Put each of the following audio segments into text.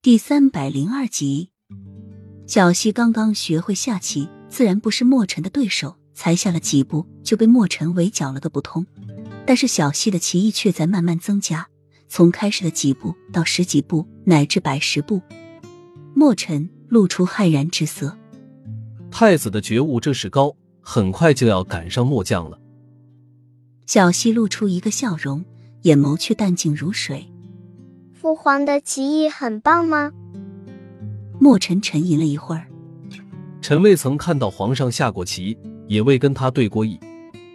第三百零二集，小西刚刚学会下棋，自然不是墨尘的对手，才下了几步就被墨尘围剿了个不通。但是小西的棋艺却在慢慢增加，从开始的几步到十几步，乃至百十步。墨尘露出骇然之色。太子的觉悟这是高，很快就要赶上末将了。小西露出一个笑容，眼眸却淡静如水。父皇的棋艺很棒吗？墨尘沉吟了一会儿，臣未曾看到皇上下过棋，也未跟他对过弈，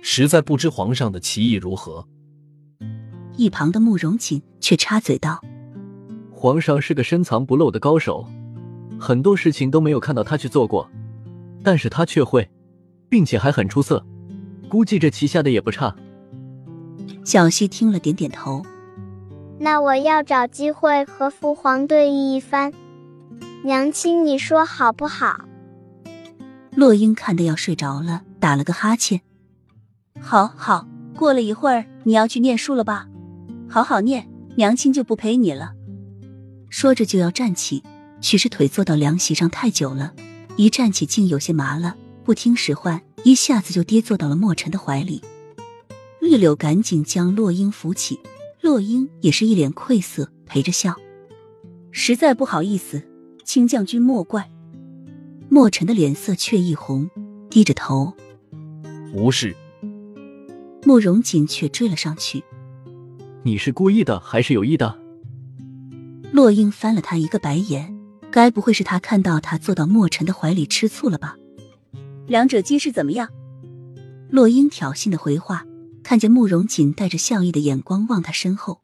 实在不知皇上的棋艺如何。一旁的慕容锦却插嘴道：“皇上是个深藏不露的高手，很多事情都没有看到他去做过，但是他却会，并且还很出色，估计这棋下的也不差。”小西听了，点点头。那我要找机会和父皇对弈一番，娘亲，你说好不好？洛英看得要睡着了，打了个哈欠。好好，过了一会儿你要去念书了吧？好好念，娘亲就不陪你了。说着就要站起，许是腿坐到凉席上太久了，一站起竟有些麻了，不听使唤，一下子就跌坐到了墨尘的怀里。玉柳赶紧将洛英扶起。洛英也是一脸愧色，陪着笑，实在不好意思，请将军莫怪。墨尘的脸色却一红，低着头，无事。慕容锦却追了上去，你是故意的还是有意的？洛英翻了他一个白眼，该不会是他看到他坐到墨尘的怀里吃醋了吧？两者皆是怎么样？洛英挑衅的回话。看见慕容锦带着笑意的眼光望他身后，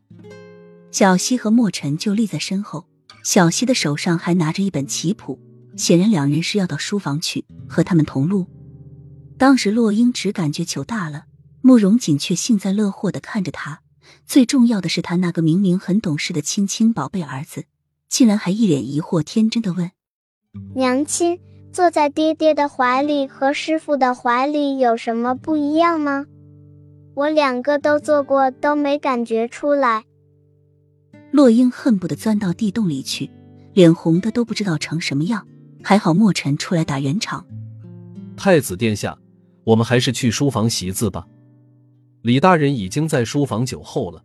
小溪和墨尘就立在身后。小溪的手上还拿着一本棋谱，显然两人是要到书房去和他们同路。当时洛英只感觉糗大了，慕容锦却幸灾乐祸的看着他。最重要的是，他那个明明很懂事的亲亲宝贝儿子，竟然还一脸疑惑，天真的问：“娘亲，坐在爹爹的怀里和师傅的怀里有什么不一样吗？”我两个都做过，都没感觉出来。洛英恨不得钻到地洞里去，脸红的都不知道成什么样。还好墨尘出来打圆场。太子殿下，我们还是去书房习字吧。李大人已经在书房酒候了。